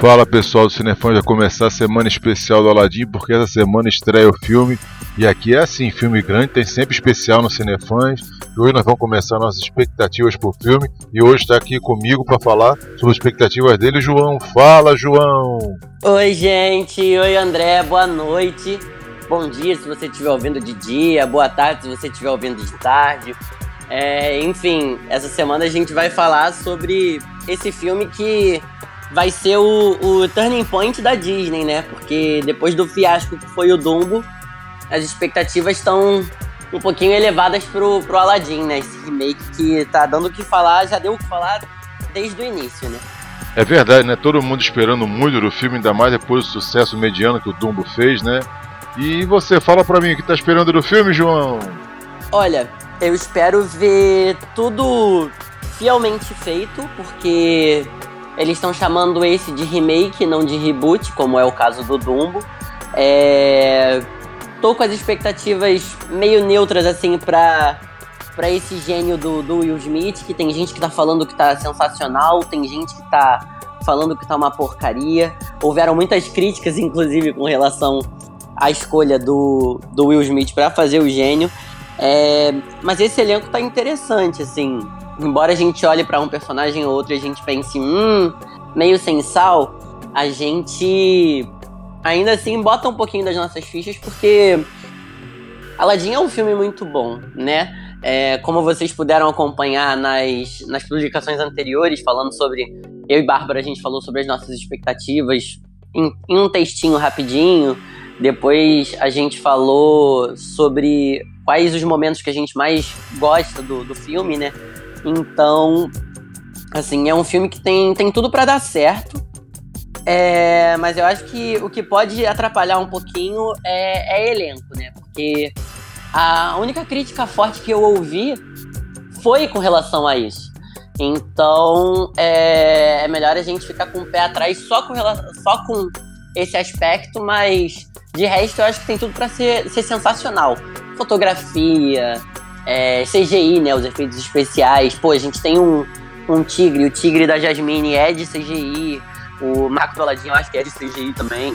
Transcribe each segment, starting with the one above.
Fala pessoal do Cinefã, já começar a semana especial do Aladim, porque essa semana estreia o filme. E aqui é assim, filme grande, tem sempre especial no Cinefãs. E hoje nós vamos começar nossas expectativas pro filme. E hoje está aqui comigo para falar sobre as expectativas dele, João. Fala, João! Oi, gente! Oi, André, boa noite. Bom dia se você estiver ouvindo de dia, boa tarde se você estiver ouvindo de tarde. É, enfim, essa semana a gente vai falar sobre esse filme que vai ser o, o turning point da Disney, né? Porque depois do fiasco que foi o Dumbo, as expectativas estão um pouquinho elevadas pro, pro Aladdin, né? Esse remake que tá dando o que falar, já deu o que falar desde o início, né? É verdade, né? Todo mundo esperando muito do filme, ainda mais depois do sucesso mediano que o Dumbo fez, né? E você, fala pra mim o que tá esperando do filme, João? Olha, eu espero ver tudo fielmente feito, porque eles estão chamando esse de remake, não de reboot, como é o caso do Dumbo. É... Tô com as expectativas meio neutras, assim, pra, pra esse gênio do, do Will Smith, que tem gente que tá falando que tá sensacional, tem gente que tá falando que tá uma porcaria. Houveram muitas críticas, inclusive, com relação à escolha do, do Will Smith para fazer o gênio. É, mas esse elenco tá interessante, assim embora a gente olhe para um personagem ou outro e a gente pense, hum, meio sem sal, a gente ainda assim bota um pouquinho das nossas fichas porque Aladdin é um filme muito bom, né? É, como vocês puderam acompanhar nas, nas publicações anteriores, falando sobre. Eu e Bárbara, a gente falou sobre as nossas expectativas em, em um textinho rapidinho. Depois a gente falou sobre quais os momentos que a gente mais gosta do, do filme, né? Então, assim, é um filme que tem, tem tudo para dar certo. É, mas eu acho que o que pode atrapalhar um pouquinho é, é elenco, né? Porque a única crítica forte que eu ouvi foi com relação a isso. Então é, é melhor a gente ficar com o pé atrás só com, só com esse aspecto, mas de resto eu acho que tem tudo para ser, ser sensacional. Fotografia, é, CGI, né? Os efeitos especiais. Pô, a gente tem um, um tigre, o tigre da Jasmine é de CGI, o Marco do acho que é de CGI também.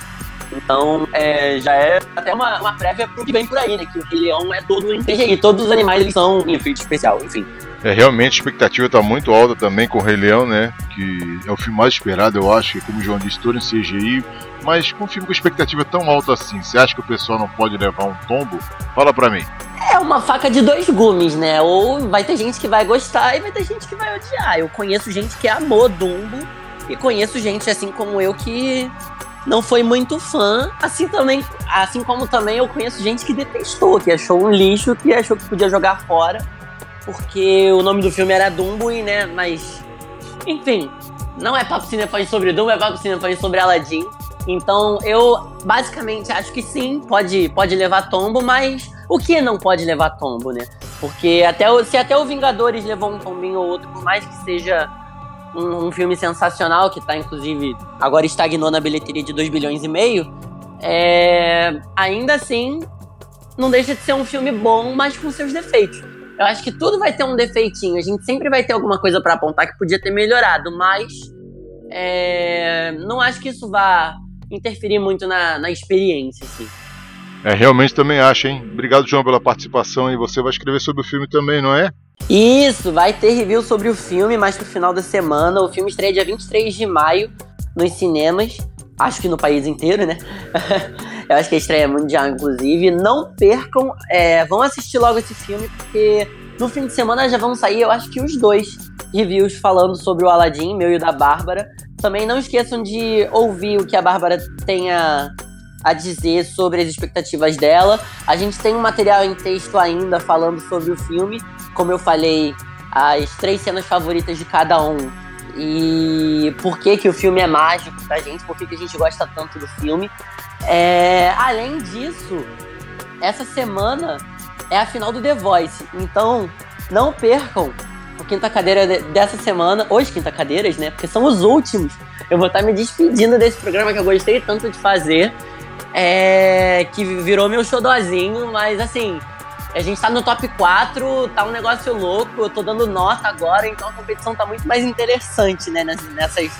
Então, é, já é até uma, uma prévia pro que vem por aí, né? Que o Rei Leão é todo em CGI, todos os animais eles são em efeito especial, enfim. É, realmente a expectativa está muito alta também com o Rei Leão, né? Que é o filme mais esperado, eu acho, como o João disse, todo em CGI. Mas com um filme com expectativa tão alta assim, você acha que o pessoal não pode levar um tombo? Fala pra mim. É uma faca de dois gumes, né? Ou vai ter gente que vai gostar e vai ter gente que vai odiar. Eu conheço gente que amou Dumbo e conheço gente assim como eu que não foi muito fã, assim também, assim como também eu conheço gente que detestou, que achou um lixo, que achou que podia jogar fora, porque o nome do filme era Dumbo e, né, mas enfim, não é papo cinefãs sobre Dumbo, é papo cinefãs sobre Aladdin. Então eu basicamente acho que sim, pode, pode levar tombo, mas o que não pode levar tombo, né? Porque até o, se até o Vingadores levou um tombinho ou outro, por mais que seja um, um, filme sensacional, que tá inclusive agora estagnou na bilheteria de 2 bilhões e meio, é, ainda assim não deixa de ser um filme bom, mas com seus defeitos. Eu acho que tudo vai ter um defeitinho, a gente sempre vai ter alguma coisa para apontar que podia ter melhorado, mas é, não acho que isso vá interferir muito na, na experiência, assim. É, realmente também acho, hein? Obrigado, João, pela participação e você vai escrever sobre o filme também, não é? Isso, vai ter review sobre o filme mais pro final da semana. O filme estreia dia 23 de maio nos cinemas. Acho que no país inteiro, né? Eu acho que a estreia é mundial, inclusive. Não percam, é, vão assistir logo esse filme, porque no fim de semana já vão sair, eu acho que os dois reviews falando sobre o Aladdin, meu e o da Bárbara. Também não esqueçam de ouvir o que a Bárbara tenha a dizer sobre as expectativas dela. A gente tem um material em texto ainda falando sobre o filme. Como eu falei, as três cenas favoritas de cada um. E por que, que o filme é mágico pra gente, por que, que a gente gosta tanto do filme. É, além disso, essa semana é a final do The Voice. Então, não percam o Quinta Cadeira dessa semana, os Quinta Cadeiras, né? Porque são os últimos. Eu vou estar me despedindo desse programa que eu gostei tanto de fazer é, que virou meu xodózinho, mas assim, a gente tá no top 4, tá um negócio louco, eu tô dando nota agora, então a competição tá muito mais interessante, né, nessas,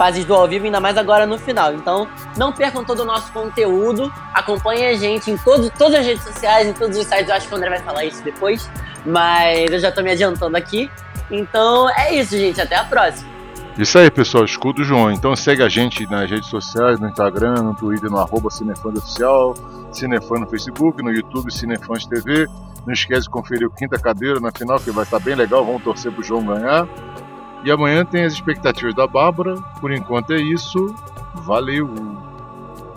fases do ao vivo, ainda mais agora no final. Então, não percam todo o nosso conteúdo, acompanhem a gente em todo, todas as redes sociais, em todos os sites. Eu acho que o André vai falar isso depois, mas eu já tô me adiantando aqui. Então, é isso, gente. Até a próxima. Isso aí, pessoal. Escudo João. Então segue a gente nas redes sociais, no Instagram, no Twitter, no arroba Cinefãs Oficial, Cinefãs no Facebook, no YouTube, Cinefãs TV. Não esquece de conferir o Quinta Cadeira na final, que vai estar bem legal. Vamos torcer pro João ganhar. E amanhã tem as expectativas da Bárbara. Por enquanto é isso. Valeu!